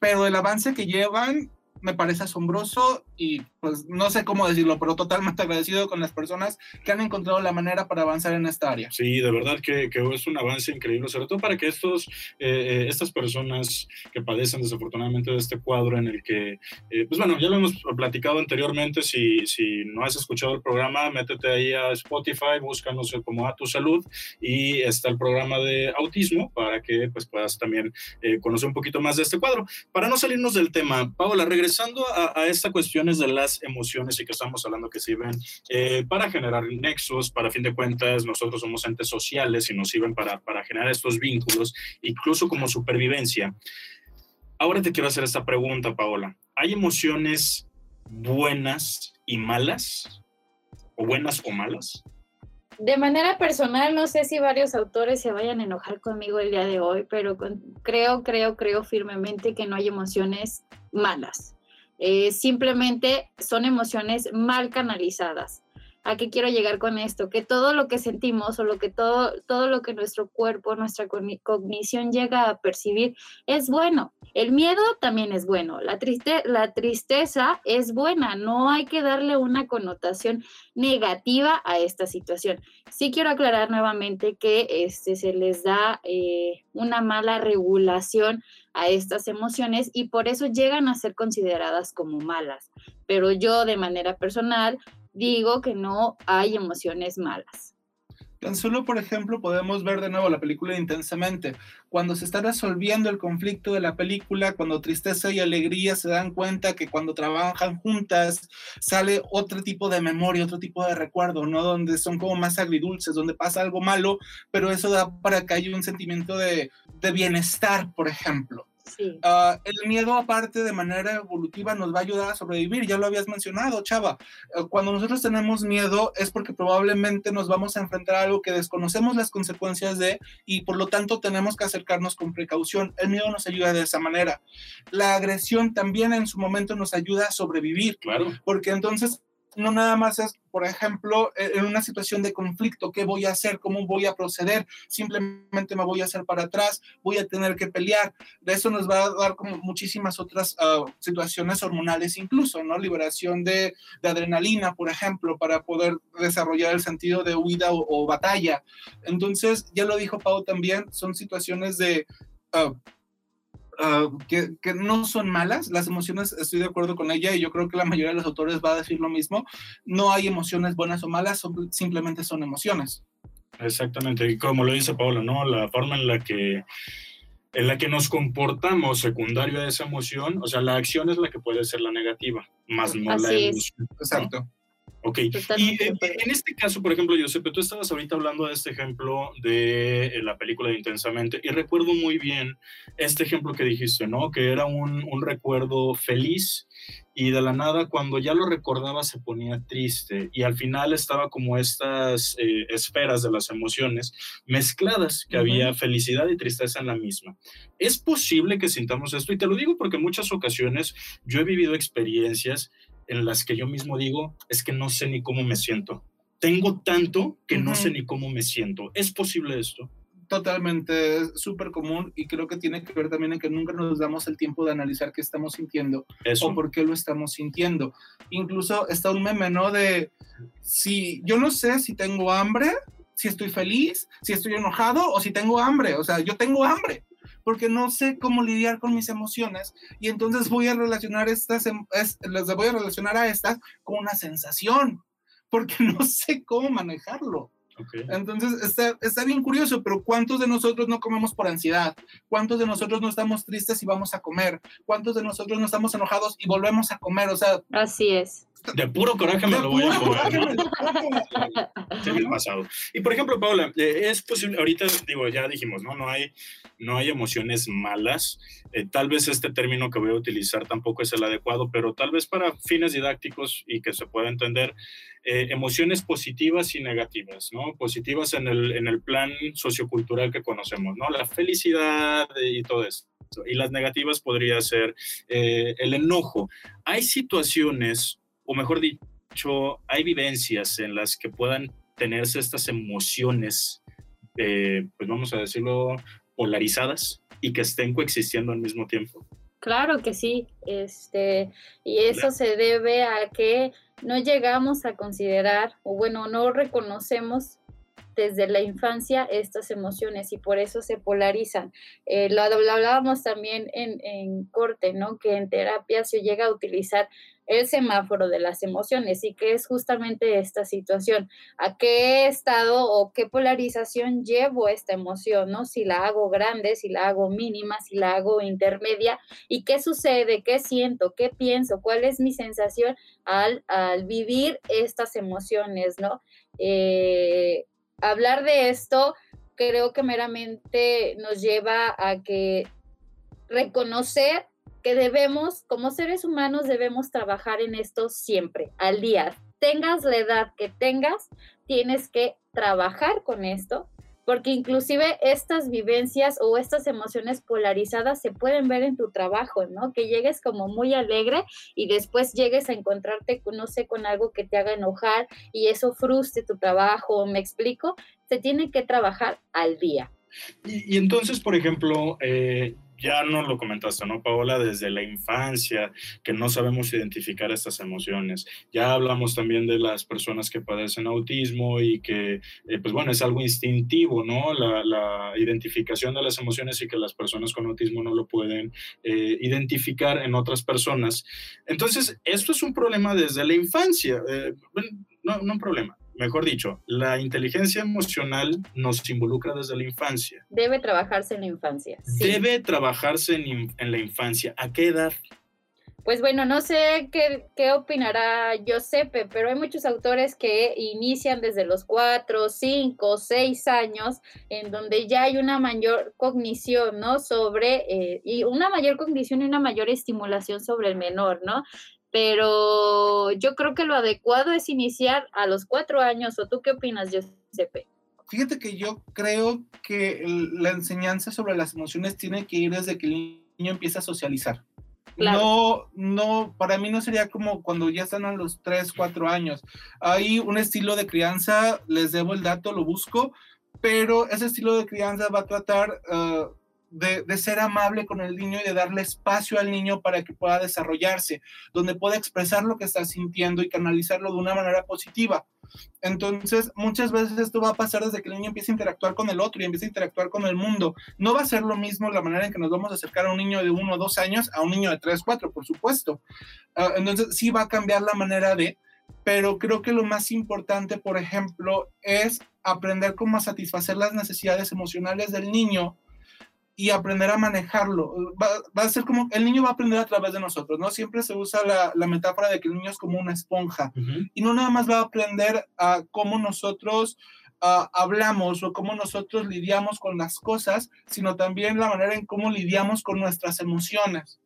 [SPEAKER 3] pero el avance que llevan me parece asombroso y pues no sé cómo decirlo, pero totalmente agradecido con las personas que han encontrado la manera para avanzar en esta área.
[SPEAKER 1] Sí, de verdad que, que es un avance increíble, sobre todo para que estos, eh, eh, estas personas que padecen desafortunadamente de este cuadro en el que, eh, pues bueno, ya lo hemos platicado anteriormente, si, si no has escuchado el programa, métete ahí a Spotify, búscanos como A Tu Salud y está el programa de autismo para que pues puedas también conocer un poquito más de este cuadro. Para no salirnos del tema, Paola, regresando a, a esta cuestiones de las emociones y que estamos hablando que sirven eh, para generar nexos, para fin de cuentas nosotros somos entes sociales y nos sirven para, para generar estos vínculos, incluso como supervivencia. Ahora te quiero hacer esta pregunta, Paola. ¿Hay emociones buenas y malas? ¿O buenas o malas?
[SPEAKER 2] De manera personal, no sé si varios autores se vayan a enojar conmigo el día de hoy, pero creo, creo, creo firmemente que no hay emociones malas. Eh, simplemente son emociones mal canalizadas. ¿A qué quiero llegar con esto? Que todo lo que sentimos o lo que todo, todo lo que nuestro cuerpo, nuestra cognición llega a percibir es bueno. El miedo también es bueno. La, triste, la tristeza es buena. No hay que darle una connotación negativa a esta situación. Sí quiero aclarar nuevamente que este, se les da eh, una mala regulación a estas emociones y por eso llegan a ser consideradas como malas. Pero yo de manera personal digo que no hay emociones malas.
[SPEAKER 3] Tan solo, por ejemplo, podemos ver de nuevo la película intensamente. Cuando se está resolviendo el conflicto de la película, cuando tristeza y alegría se dan cuenta que cuando trabajan juntas sale otro tipo de memoria, otro tipo de recuerdo, ¿no? Donde son como más agridulces, donde pasa algo malo, pero eso da para que haya un sentimiento de, de bienestar, por ejemplo. Ah, el miedo aparte de manera evolutiva nos va a ayudar a sobrevivir, ya lo habías mencionado, Chava. Eh, cuando nosotros tenemos miedo es porque probablemente nos vamos a enfrentar a algo que desconocemos las consecuencias de y por lo tanto tenemos que acercarnos con precaución. El miedo nos ayuda de esa manera. La agresión también en su momento nos ayuda a sobrevivir,
[SPEAKER 1] claro.
[SPEAKER 3] porque entonces no nada más es, por ejemplo, e, en una situación de conflicto, ¿qué voy a hacer? ¿Cómo voy a proceder? Simplemente me voy a hacer para atrás, voy a tener que pelear. De eso nos va a dar como muchísimas otras ah, situaciones hormonales incluso, ¿no? Liberación de, adrenalina, por ejemplo, para poder desarrollar el sentido de huida o, batalla. Entonces, ya lo dijo Pau también, son situaciones de... Ah, Ah, que, no son malas, las emociones, estoy de acuerdo con ella y yo creo que la mayoría de los autores va a decir lo mismo, no hay emociones buenas o malas, simplemente son emociones.
[SPEAKER 1] Exactamente, y como lo dice Paula, ¿no? La forma en la que en la que nos comportamos secundario a esa emoción, o sea, la acción es la que puede ser la negativa, más no la emoción.
[SPEAKER 3] Exacto.
[SPEAKER 1] Ok, y en, este caso, por ejemplo, Giuseppe, tú estabas ahorita hablando de este ejemplo de eh, la película de Intensamente, y recuerdo muy bien este ejemplo que dijiste, ¿no? Que era un, un recuerdo feliz y de la nada cuando ya lo recordaba se ponía triste y al final estaba como estas eh, esferas de las emociones mezcladas, que había felicidad y tristeza en la misma. Es posible que sintamos esto y te lo digo porque en muchas ocasiones yo he vivido experiencias en las que yo mismo digo, es que no sé ni cómo me siento. Tengo tanto que no sé ni cómo me siento. ¿Es posible esto?
[SPEAKER 3] Totalmente, es súper común y creo que tiene que ver también en que nunca nos damos el tiempo de analizar qué estamos sintiendo
[SPEAKER 1] Eso.
[SPEAKER 3] o por qué lo estamos sintiendo. Incluso está un meme, ¿no? De si yo no sé si tengo hambre, si estoy feliz, si estoy enojado o si tengo hambre. O sea, yo tengo hambre porque no sé cómo lidiar con mis emociones y entonces voy a relacionar estas, em- es- las voy a relacionar a estas con una sensación porque [laughs] no sé cómo manejarlo.
[SPEAKER 1] Ok.
[SPEAKER 3] Entonces está, está bien curioso, pero ¿cuántos de nosotros no comemos por ansiedad? ¿Cuántos de nosotros no estamos tristes y vamos a comer? ¿Cuántos de nosotros no estamos enojados y volvemos a comer? O sea,
[SPEAKER 2] Así es.
[SPEAKER 1] De puro coraje me
[SPEAKER 3] de
[SPEAKER 1] lo voy a comer. ¿no?
[SPEAKER 3] me
[SPEAKER 1] ha pasado. Y por ejemplo, Paula, eh, es posible, ahorita digo, ya dijimos, ¿no? No hay, no hay emociones malas. Eh, tal vez este término que voy a utilizar tampoco es el adecuado, pero tal vez para fines didácticos y que se pueda entender, eh, emociones positivas y negativas, ¿no? Positivas en el, en el plan sociocultural que conocemos, ¿no? La felicidad y todo esto. Y las negativas podría ser el enojo. Hay situaciones, o mejor dicho, hay vivencias en las que puedan tenerse estas emociones, eh, pues vamos a decirlo, polarizadas y que estén coexistiendo al mismo tiempo.
[SPEAKER 2] Claro que sí, este, y eso se debe a que no llegamos a considerar, o bueno, no reconocemos desde la infancia estas emociones y por eso se polarizan. Eh, lo, hablábamos también en, en corte, ¿no? Que en terapia se llega a utilizar el semáforo de las emociones y que es justamente esta situación. ¿A qué estado o qué polarización llevo esta emoción, ¿no? Si la hago grande, si la hago mínima, si la hago intermedia y qué sucede, qué siento, qué pienso, cuál es mi sensación al, al vivir estas emociones, ¿no? Eh, hablar de esto creo que meramente nos lleva a que reconocer que debemos, como seres humanos, debemos trabajar en esto siempre, al día. Tengas la edad que tengas, tienes que trabajar con esto, porque inclusive estas vivencias o estas emociones polarizadas se pueden ver en tu trabajo, ¿no? Que llegues como muy alegre y después llegues a encontrarte, no sé, con algo que te haga enojar y eso frustre tu trabajo, ¿me explico? Se tiene que trabajar al día.
[SPEAKER 1] Y, y entonces, por ejemplo, eh, ya no lo comentaste, ¿no, Paola? Desde la infancia, que no sabemos identificar estas emociones. Ya hablamos también de las personas que padecen autismo y que, eh, pues bueno, es algo instintivo, ¿no? La, identificación de las emociones y que las personas con autismo no lo pueden eh, identificar en otras personas. Entonces, esto es un problema desde la infancia. Eh, no, no un problema mejor dicho, la inteligencia emocional nos involucra desde la infancia.
[SPEAKER 2] Debe trabajarse en la infancia.
[SPEAKER 1] Sí. Debe trabajarse en, en, la infancia. ¿A qué edad?
[SPEAKER 2] Pues bueno, no sé qué, qué opinará Giuseppe, pero hay muchos autores que inician desde los cuatro, cinco, seis años, en donde ya hay una mayor cognición, ¿no? Sobre, eh, y una mayor cognición y una mayor estimulación sobre el menor, ¿no? Pero yo creo que lo adecuado es iniciar a los cuatro años. ¿O tú qué opinas, Giuseppe?
[SPEAKER 3] Fíjate que yo creo que la enseñanza sobre las emociones tiene que ir desde que el niño empieza a socializar. Claro. No, no, para mí no sería como cuando ya están a los tres, cuatro años. Hay un estilo de crianza, les debo el dato, lo busco, pero ese estilo de crianza va a tratar uh, de, ser amable con el niño y de darle espacio al niño para que pueda desarrollarse, donde pueda expresar lo que está sintiendo y canalizarlo de una manera positiva. Entonces, muchas veces esto va a pasar desde que el niño empieza a interactuar con el otro y empieza a interactuar con el mundo. No va a ser lo mismo la manera en que nos vamos a acercar a un niño de uno o dos años a un niño de tres, cuatro, por supuesto. Uh, entonces, sí va a cambiar la manera de, pero creo que lo más importante, por ejemplo, es aprender cómo satisfacer las necesidades emocionales del niño y aprender a manejarlo. Va, va, a ser como, el niño va a aprender a través de nosotros, ¿no? Siempre se usa la, la metáfora de que el niño es como una esponja uh -huh. y no nada más va a aprender a cómo nosotros uh, hablamos o cómo nosotros lidiamos con las cosas, sino también la manera en cómo lidiamos con nuestras emociones.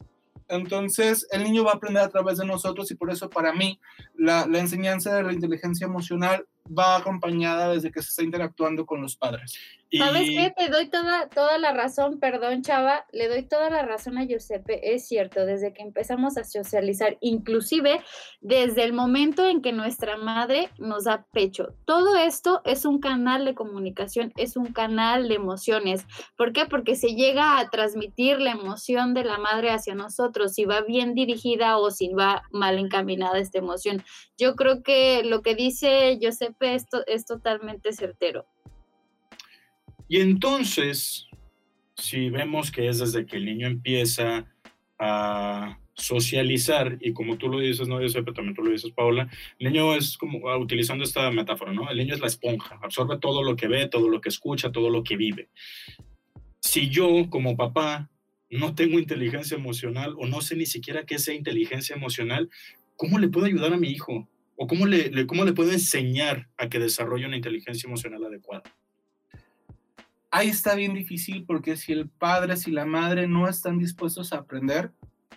[SPEAKER 3] Entonces, el niño va a aprender a través de nosotros y por eso para mí la, la enseñanza de la inteligencia emocional va acompañada desde que se está interactuando con los padres.
[SPEAKER 2] ¿Sabes
[SPEAKER 1] Y-
[SPEAKER 2] qué? Te doy toda, toda la razón, perdón, Chava, le doy toda la razón a Giuseppe, es cierto, desde que empezamos a socializar, inclusive desde el momento en que nuestra madre nos da pecho. Todo esto es un canal de comunicación, es un canal de emociones. ¿Por qué? Porque se llega a transmitir la emoción de la madre hacia nosotros, si va bien dirigida o si va mal encaminada esta emoción. Yo creo que lo que dice Giuseppe esto es totalmente certero.
[SPEAKER 1] Y entonces, si vemos que es desde que el niño empieza a socializar, y como tú lo dices, no, yo sé, pero también tú lo dices, Paola, el niño es como, ah, utilizando esta metáfora, ¿no? El niño es la esponja, absorbe todo lo que ve, todo lo que escucha, todo lo que vive. Si yo, como papá, no tengo inteligencia emocional o no sé ni siquiera qué es inteligencia emocional, ¿cómo le puedo ayudar a mi hijo? ¿O cómo le, cómo le puedo enseñar a que desarrolle una inteligencia emocional adecuada?
[SPEAKER 3] Ahí está bien difícil porque si el padre, si la madre no están dispuestos a aprender,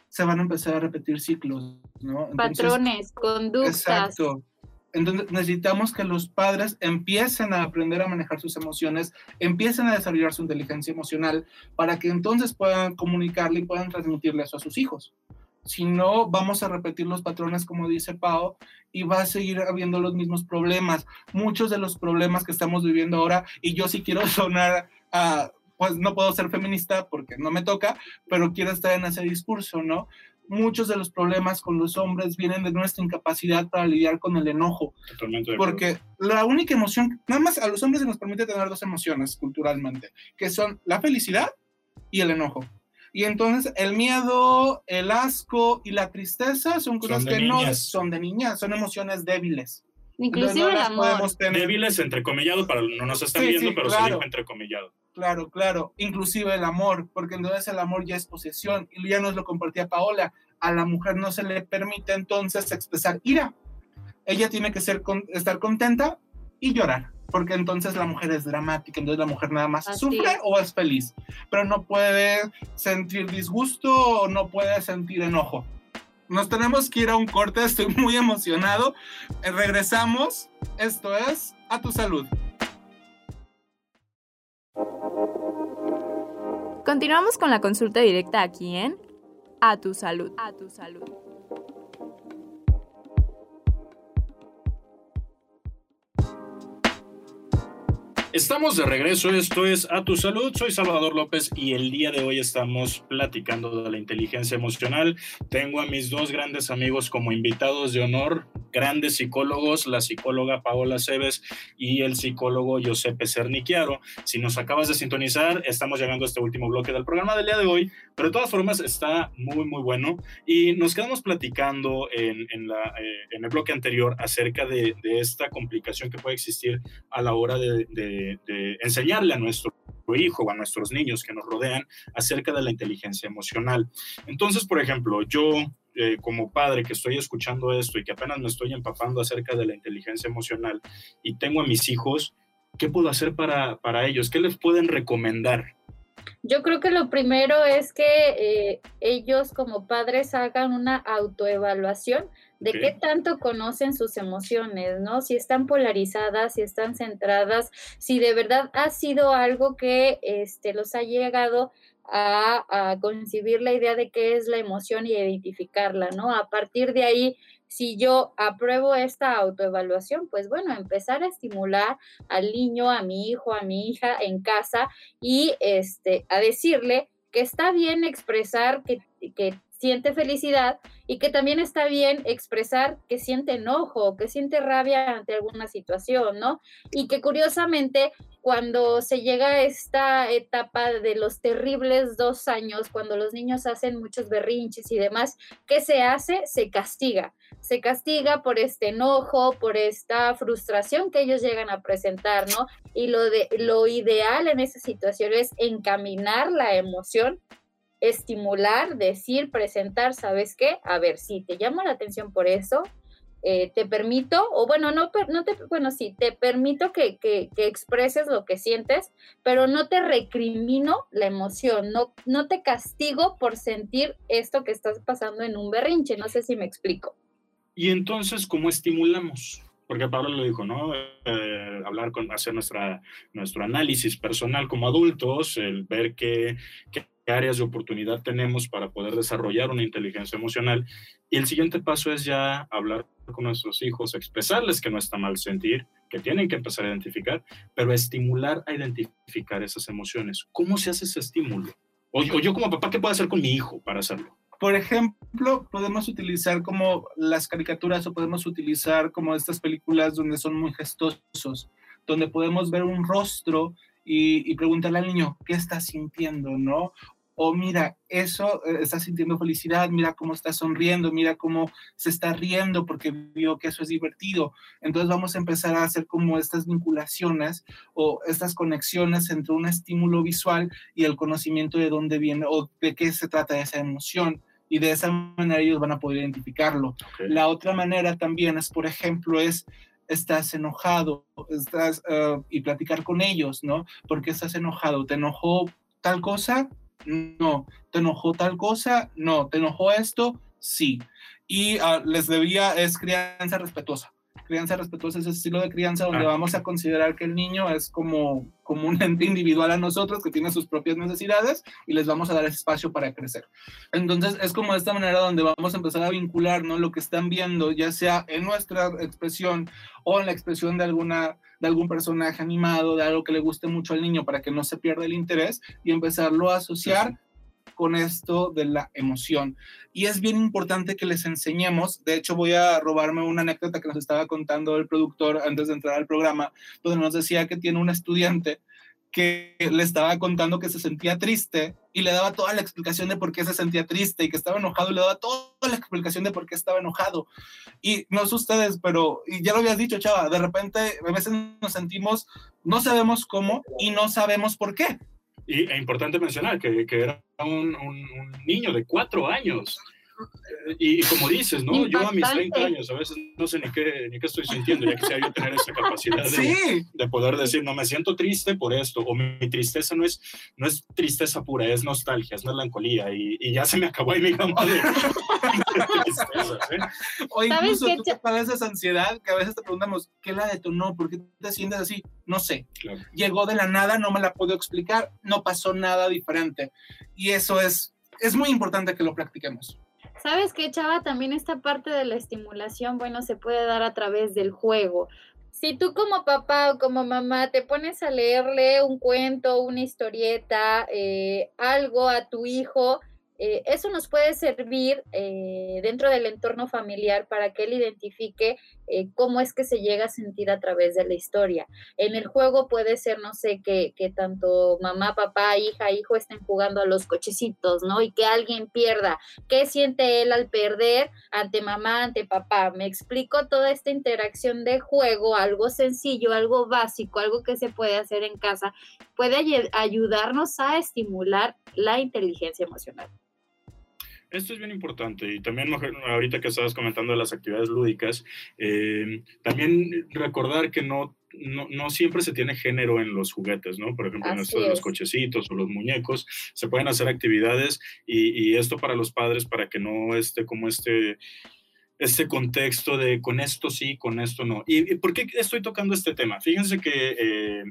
[SPEAKER 3] se van a empezar a repetir ciclos, ¿no? Entonces,
[SPEAKER 2] Patrones, conductas.
[SPEAKER 3] Exacto. Entonces necesitamos que los padres empiecen a aprender a manejar sus emociones, empiecen a desarrollar su inteligencia emocional para que entonces puedan comunicarle y puedan transmitirle eso a sus hijos. Si no, vamos a repetir los patrones, como dice Pau, y va a seguir habiendo los mismos problemas. Muchos de los problemas que estamos viviendo ahora, y yo sí quiero [laughs] sonar a, pues no puedo ser feminista porque no me toca, pero quiero estar en ese discurso, ¿no? Muchos de los problemas con los hombres vienen de nuestra incapacidad para lidiar con el enojo,
[SPEAKER 1] Totalmente
[SPEAKER 3] porque la única emoción, nada más a los hombres se nos permite tener dos emociones culturalmente, que son la felicidad y el enojo. Y entonces el miedo, el asco y la tristeza son cosas
[SPEAKER 1] de
[SPEAKER 3] que no
[SPEAKER 1] niñas.
[SPEAKER 3] son de niñas, son emociones débiles.
[SPEAKER 2] Inclusive
[SPEAKER 3] no
[SPEAKER 2] el amor.
[SPEAKER 3] podemos tener.
[SPEAKER 1] Débiles entrecomillado, para no nos están
[SPEAKER 3] Sí,
[SPEAKER 1] viendo,
[SPEAKER 3] sí,
[SPEAKER 1] pero se
[SPEAKER 3] claro.
[SPEAKER 1] dijo entrecomillado.
[SPEAKER 3] Claro, claro. Inclusive el amor, porque entonces el amor ya es posesión. Y ya nos lo compartía Paola. A la mujer no se le permite entonces expresar ira. Ella tiene que ser con- estar contenta y llorar, porque entonces la mujer es dramática, entonces la mujer nada más
[SPEAKER 2] Así
[SPEAKER 3] sufre
[SPEAKER 2] es.
[SPEAKER 3] o es feliz, pero no puede sentir disgusto o no puede sentir enojo. Nos tenemos que ir a un corte, estoy muy emocionado. Eh, regresamos. Esto es A tu salud.
[SPEAKER 4] Continuamos con la consulta directa aquí en A tu salud. A tu salud.
[SPEAKER 1] Estamos de regreso, esto es A Tu Salud, soy Salvador López y el día de hoy estamos platicando de la inteligencia emocional. Tengo a mis dos grandes amigos como invitados de honor, grandes psicólogos, la psicóloga Paola Cebes y el psicólogo Giuseppe Cernichiaro. Si nos acabas de sintonizar, estamos llegando a este último bloque del programa del día de hoy, pero de todas formas está muy, muy bueno y nos quedamos platicando en, en la, eh, en el bloque anterior acerca de, de esta complicación que puede existir a la hora de, de- de enseñarle a nuestro hijo o a nuestros niños que nos rodean acerca de la inteligencia emocional. Entonces, por ejemplo, yo eh, como padre que estoy escuchando esto y que apenas me estoy empapando acerca de la inteligencia emocional y tengo a mis hijos, ¿qué puedo hacer para, para ellos? ¿Qué les pueden recomendar?
[SPEAKER 2] Yo creo que lo primero es que eh, ellos como padres hagan una autoevaluación de qué tanto conocen sus emociones, ¿no? Si están polarizadas, si están centradas, si de verdad ha sido algo que este, los ha llegado a, a concebir la idea de qué es la emoción y identificarla, ¿no? A partir de ahí, si yo apruebo esta autoevaluación, pues bueno, empezar a estimular al niño, a mi hijo, a mi hija en casa y este, a decirle que está bien expresar que, que siente felicidad y que también está bien expresar que siente enojo, que siente rabia ante alguna situación, ¿no? Y que curiosamente cuando se llega a esta etapa de los terribles dos años, cuando los niños hacen muchos berrinches y demás, ¿qué se hace? Se castiga. Se castiga por este enojo, por esta frustración que ellos llegan a presentar, ¿no? Y lo, de, lo ideal en esa situación es encaminar la emoción estimular, decir, presentar, ¿sabes qué? A ver, si te llama la atención por eso, eh, te permito, o bueno, no, no te, bueno, sí, te permito que, que, que expreses lo que sientes, pero no te recrimino la emoción, no, no te castigo por sentir esto que estás pasando en un berrinche, no sé si me explico.
[SPEAKER 1] Y entonces, ¿cómo estimulamos? porque Pablo lo dijo, ¿no? Eh, hablar con, hacer nuestra, nuestro análisis personal como adultos, el ver qué, qué áreas de oportunidad tenemos para poder desarrollar una inteligencia emocional. Y el siguiente paso es ya hablar con nuestros hijos, expresarles que no está mal sentir, que tienen que empezar a identificar, pero estimular a identificar esas emociones. ¿Cómo se hace ese estímulo? O, o yo como papá, ¿qué puedo hacer con mi hijo para hacerlo?
[SPEAKER 3] Por ejemplo, podemos utilizar como las caricaturas o podemos utilizar como estas películas donde son muy gestosos, donde podemos ver un rostro y, y preguntarle al niño, ¿qué está sintiendo? ¿No? O mira, eso eh, está sintiendo felicidad, mira cómo está sonriendo, mira cómo se está riendo porque vio que eso es divertido. Entonces vamos a empezar a hacer como estas vinculaciones o estas conexiones entre un estímulo visual y el conocimiento de dónde viene o de qué se trata esa emoción. Y de esa manera ellos van a poder identificarlo.
[SPEAKER 1] Okay.
[SPEAKER 3] La otra manera también es, por ejemplo, es estás enojado, estás uh, y platicar con ellos, ¿no? ¿Por qué estás enojado? ¿Te enojó tal cosa? No. ¿Te enojó tal cosa? No. ¿Te enojó esto? Sí. Y uh, les debía, es crianza respetuosa. Crianza respetuosa es ese estilo de crianza donde ah. vamos a considerar que el niño es como, como un ente individual a nosotros que tiene sus propias necesidades y les vamos a dar ese espacio para crecer. Entonces es como de esta manera donde vamos a empezar a vincular ¿no? lo que están viendo, ya sea en nuestra expresión o en la expresión de alguna de algún personaje animado, de algo que le guste mucho al niño para que no se pierda el interés y empezarlo a asociar con esto de la emoción. Y es bien importante que les enseñemos, de hecho voy a robarme una anécdota que nos estaba contando el productor antes de entrar al programa, donde nos decía que tiene un estudiante que le estaba contando que se sentía triste y le daba toda la explicación de por qué se sentía triste y que estaba enojado y le daba toda la explicación de por qué estaba enojado. Y no sé ustedes, pero ya lo habías dicho, chava, de repente a veces nos sentimos, no sabemos cómo y no sabemos por qué.
[SPEAKER 1] Y es importante mencionar que, que era un, un, un, niño de cuatro años. Y, y como dices, ¿no? Yo a mis 30 años a veces no sé ni qué, ni qué estoy sintiendo, ya quisiera yo tener esa capacidad de,
[SPEAKER 3] sí.
[SPEAKER 1] de, poder decir, no, me siento triste por esto, o mi, mi, tristeza no es, no es tristeza pura, es nostalgia, es melancolía, y, y ya se me acabó ahí mi gama de, [laughs]
[SPEAKER 3] tristeza. ¿eh? O incluso tú te padeces ansiedad, que a veces te preguntamos, ¿qué la detonó? ¿Por qué te sientes así? No sé.
[SPEAKER 1] Claro.
[SPEAKER 3] Llegó de la nada, no me la puedo explicar, no pasó nada diferente. Y eso es, es muy importante que lo practiquemos.
[SPEAKER 2] ¿Sabes qué, Chava? También esta parte de la estimulación, bueno, se puede dar a través del juego. Si tú como papá o como mamá te pones a leerle un cuento, una historieta, eh, algo a tu hijo, eh, eso nos puede servir eh, dentro del entorno familiar para que él identifique eh, cómo es que se llega a sentir a través de la historia. En el juego puede ser, no sé, que, tanto mamá, papá, hija, hijo estén jugando a los cochecitos, ¿no? Y que alguien pierda. ¿Qué siente él al perder ante mamá, ante papá? Me explico toda esta interacción de juego, algo sencillo, algo básico, algo que se puede hacer en casa, puede ay ayudarnos a estimular la inteligencia emocional.
[SPEAKER 1] Esto es bien importante y también ahorita que estabas comentando de las actividades lúdicas, eh, también recordar que no, no, no, siempre se tiene género en los juguetes, ¿no? Por ejemplo, en los cochecitos o los muñecos, se pueden hacer actividades y, y, esto para los padres, para que no esté como este este contexto de con esto sí, con esto no. ¿Y, y por qué estoy tocando este tema? Fíjense que eh,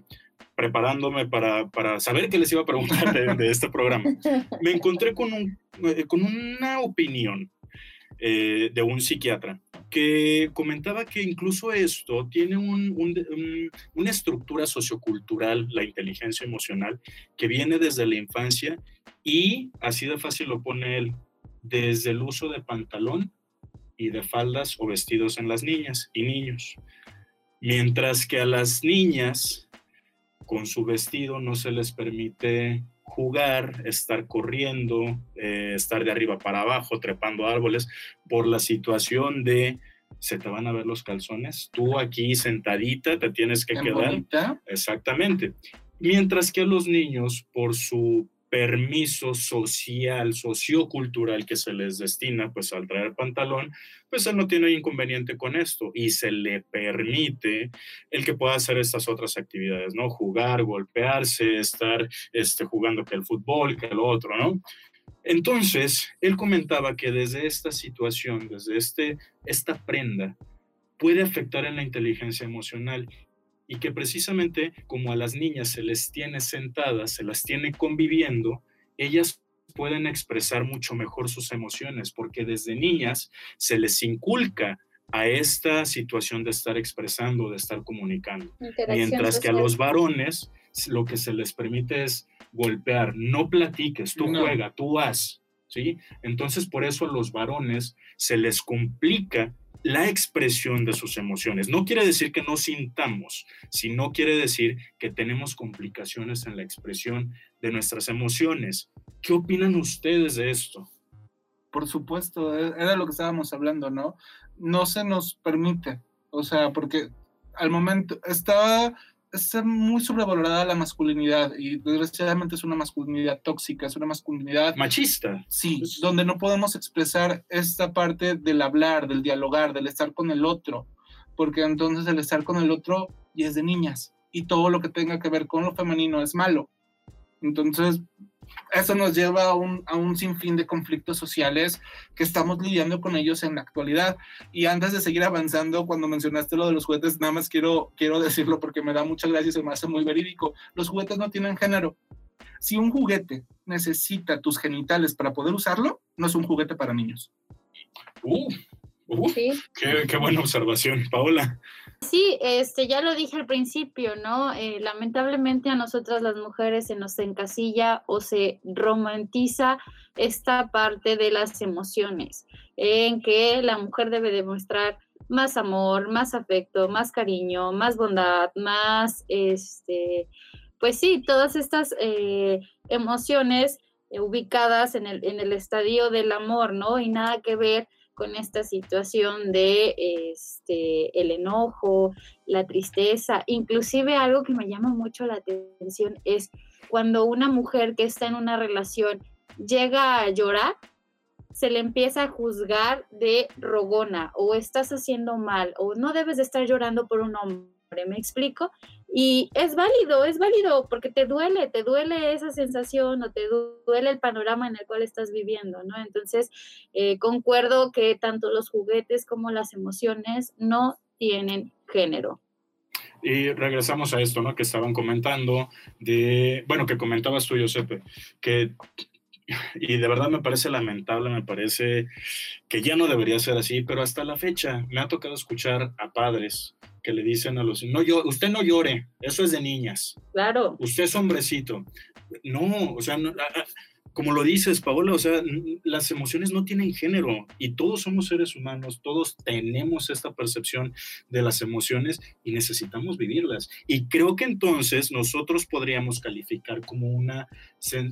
[SPEAKER 1] preparándome para, para, saber qué les iba a preguntar de, este programa, me encontré con, un, eh, con una opinión eh, de un psiquiatra que comentaba que incluso esto tiene un, una estructura sociocultural, la inteligencia emocional, que viene desde la infancia y, así de fácil lo pone él, desde el uso de pantalón y de faldas o vestidos en las niñas y niños. Mientras que a las niñas con su vestido no se les permite jugar, estar corriendo, eh, estar de arriba para abajo, trepando árboles, por la situación de se te van a ver los calzones, tú aquí sentadita te tienes que quedar.
[SPEAKER 3] Bonita?
[SPEAKER 1] Exactamente. Mientras que a los niños, por su permiso social, sociocultural que se les destina, pues al traer pantalón, pues él no tiene inconveniente con esto y se le permite el que pueda hacer estas otras actividades, ¿no? Jugar, golpearse, estar este, jugando que el fútbol, que el otro, ¿no? Entonces, él comentaba que desde esta situación, desde este, esta prenda, puede afectar en la inteligencia emocional y que precisamente como a las niñas se les tiene sentadas, se las tiene conviviendo, ellas pueden expresar mucho mejor sus emociones porque desde niñas se les inculca a esta situación de estar expresando, de estar comunicando. Mientras que a los varones lo que se les permite es golpear, no platiques, tú juega, tú haz, ¿sí? Entonces por eso a los varones se les complica la expresión de sus emociones. No quiere decir que no sintamos, sino quiere decir que tenemos complicaciones en la expresión de nuestras emociones. ¿Qué opinan ustedes de esto?
[SPEAKER 3] Por supuesto, e-, era lo que estábamos hablando, ¿no? No se nos permite, o sea, porque al momento estaba está muy sobrevalorada la masculinidad y desgraciadamente es una masculinidad tóxica, es una masculinidad
[SPEAKER 1] machista.
[SPEAKER 3] Sí, donde no podemos expresar esta parte del hablar, del dialogar, del estar con el otro, porque entonces el estar con el otro ya es de niñas y todo lo que tenga que ver con lo femenino es malo. Entonces, eso nos lleva a un, a un sinfín de conflictos sociales que estamos lidiando con ellos en la actualidad. Y antes de seguir avanzando, cuando mencionaste lo de los juguetes, nada más quiero, quiero decirlo porque me da mucha gracia y se me hace muy verídico. Los juguetes no tienen género. Si un juguete necesita tus genitales para poder usarlo, no es un juguete para niños.
[SPEAKER 1] Uh, uh qué, qué buena observación, Paola.
[SPEAKER 2] Sí, este, ya lo dije al principio, ¿no? Eh, lamentablemente a nosotras las mujeres se nos encasilla o se romantiza esta parte de las emociones, en que la mujer debe demostrar más amor, más afecto, más cariño, más bondad, más, este, pues sí, todas estas eh, emociones ubicadas en el, en el estadio del amor, ¿no? Y nada que ver con esta situación de este, el enojo, la tristeza, inclusive algo que me llama mucho la atención es cuando una mujer que está en una relación llega a llorar, se le empieza a juzgar de rogona o estás haciendo mal o no debes de estar llorando por un hombre, ¿me explico? Y es válido, es válido porque te duele, te duele esa sensación o te duele el panorama en el cual estás viviendo, ¿no? Entonces, eh, concuerdo que tanto los juguetes como las emociones no tienen género.
[SPEAKER 1] Y regresamos a esto, ¿no? Que estaban comentando de, bueno, que comentabas tú, Josepe, que y de verdad me parece lamentable, me parece que ya no debería ser así, pero hasta la fecha me ha tocado escuchar a padres que le dicen a los no yo usted no llore, eso es de niñas.
[SPEAKER 2] Claro.
[SPEAKER 1] Usted es hombrecito. No, o sea, como lo dices, Paola, o sea, las emociones no tienen género y todos somos seres humanos, todos tenemos esta percepción de las emociones y necesitamos vivirlas. Y creo que entonces nosotros podríamos calificar como una,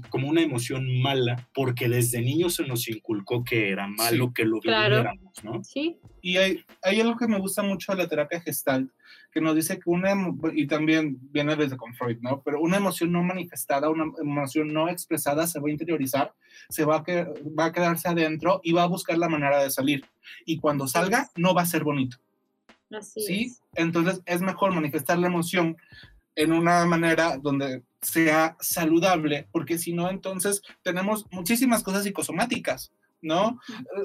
[SPEAKER 1] como una emoción mala porque desde niños se nos inculcó que era malo que lo viviéramos, ¿no?
[SPEAKER 2] Sí.
[SPEAKER 3] Y hay, hay algo que me gusta mucho de la terapia gestal, que nos dice que una, y también viene desde con Freud, ¿no? Pero una emoción no manifestada, una emoción no expresada se va a interiorizar, se va a, que, va a quedarse adentro y va a buscar la manera de salir. Y cuando salga, no va a ser bonito.
[SPEAKER 2] Así
[SPEAKER 3] ¿Sí? Entonces es mejor manifestar la emoción en una manera donde sea saludable, porque si no, entonces tenemos muchísimas cosas psicosomáticas. ¿No?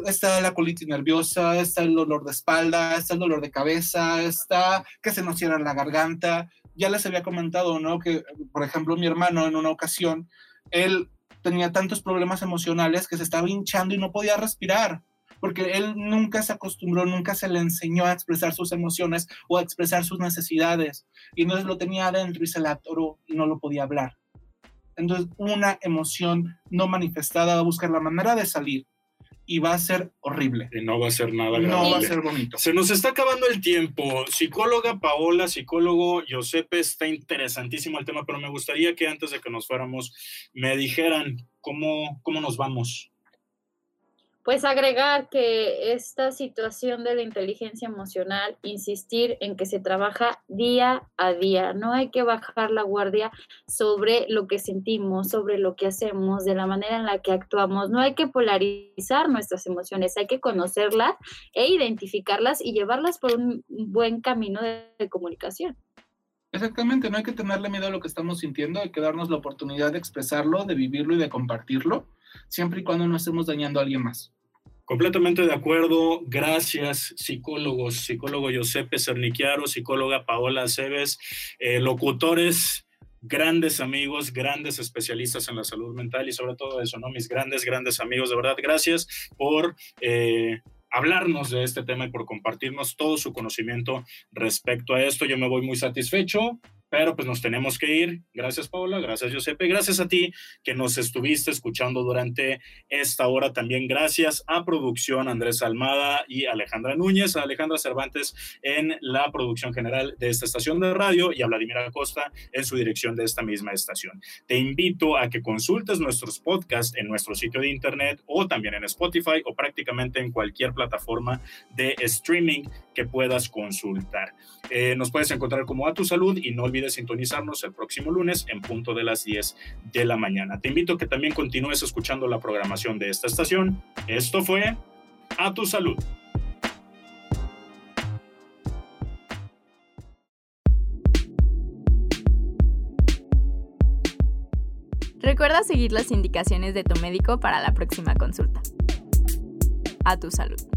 [SPEAKER 3] Está la colitis nerviosa, está el dolor de espalda, está el dolor de cabeza, está que se nos cierra la garganta. Ya les había comentado, ¿no? Que, por ejemplo, mi hermano en una ocasión, él tenía tantos problemas emocionales que se estaba hinchando y no podía respirar, porque él nunca se acostumbró, nunca se le enseñó a expresar sus emociones o a expresar sus necesidades. Y entonces lo tenía adentro y se la atoró y no lo podía hablar. Entonces, una emoción no manifestada va a buscar la manera de salir y va a ser horrible.
[SPEAKER 1] Y no va a ser nada agradable.
[SPEAKER 3] No va a ser bonito.
[SPEAKER 1] Se nos está acabando el tiempo. Psicóloga Paola, psicólogo Josepe, está interesantísimo el tema, pero me gustaría que antes de que nos fuéramos me dijeran cómo, cómo nos vamos.
[SPEAKER 2] Pues agregar que esta situación de la inteligencia emocional, insistir en que se trabaja día a día, no hay que bajar la guardia sobre lo que sentimos, sobre lo que hacemos, de la manera en la que actuamos, no hay que polarizar nuestras emociones, hay que conocerlas e identificarlas y llevarlas por un buen camino de, comunicación.
[SPEAKER 3] Exactamente, no hay que tenerle miedo a lo que estamos sintiendo, hay que darnos la oportunidad de expresarlo, de vivirlo y de compartirlo, siempre y cuando no estemos dañando a alguien más.
[SPEAKER 1] Completamente de acuerdo. Gracias, psicólogos, psicólogo Giuseppe Cernichiaro, psicóloga Paola Aceves, eh, locutores, grandes amigos, grandes especialistas en la salud mental y sobre todo eso, ¿no? Mis grandes, grandes amigos, de verdad, gracias por... Eh, hablarnos de este tema y por compartirnos todo su conocimiento respecto a esto. Yo me voy muy satisfecho pero pues nos tenemos que ir. Gracias Paula, gracias Giuseppe, gracias a ti que nos estuviste escuchando durante esta hora. También gracias a producción Andrés Almada y Alejandra Núñez, a Alejandra Cervantes en la producción general de esta estación de radio y a Vladimir Acosta en su dirección de esta misma estación. Te invito a que consultes nuestros podcasts en nuestro sitio de internet o también en Spotify o prácticamente en cualquier plataforma de streaming que puedas consultar. Eh, nos puedes encontrar como a tu salud y no olvides sintonizarnos el próximo lunes en punto de las 10 de la mañana. Te invito a que también continúes escuchando la programación de esta estación. Esto fue A tu salud.
[SPEAKER 4] Recuerda seguir las indicaciones de tu médico para la próxima consulta. A tu salud.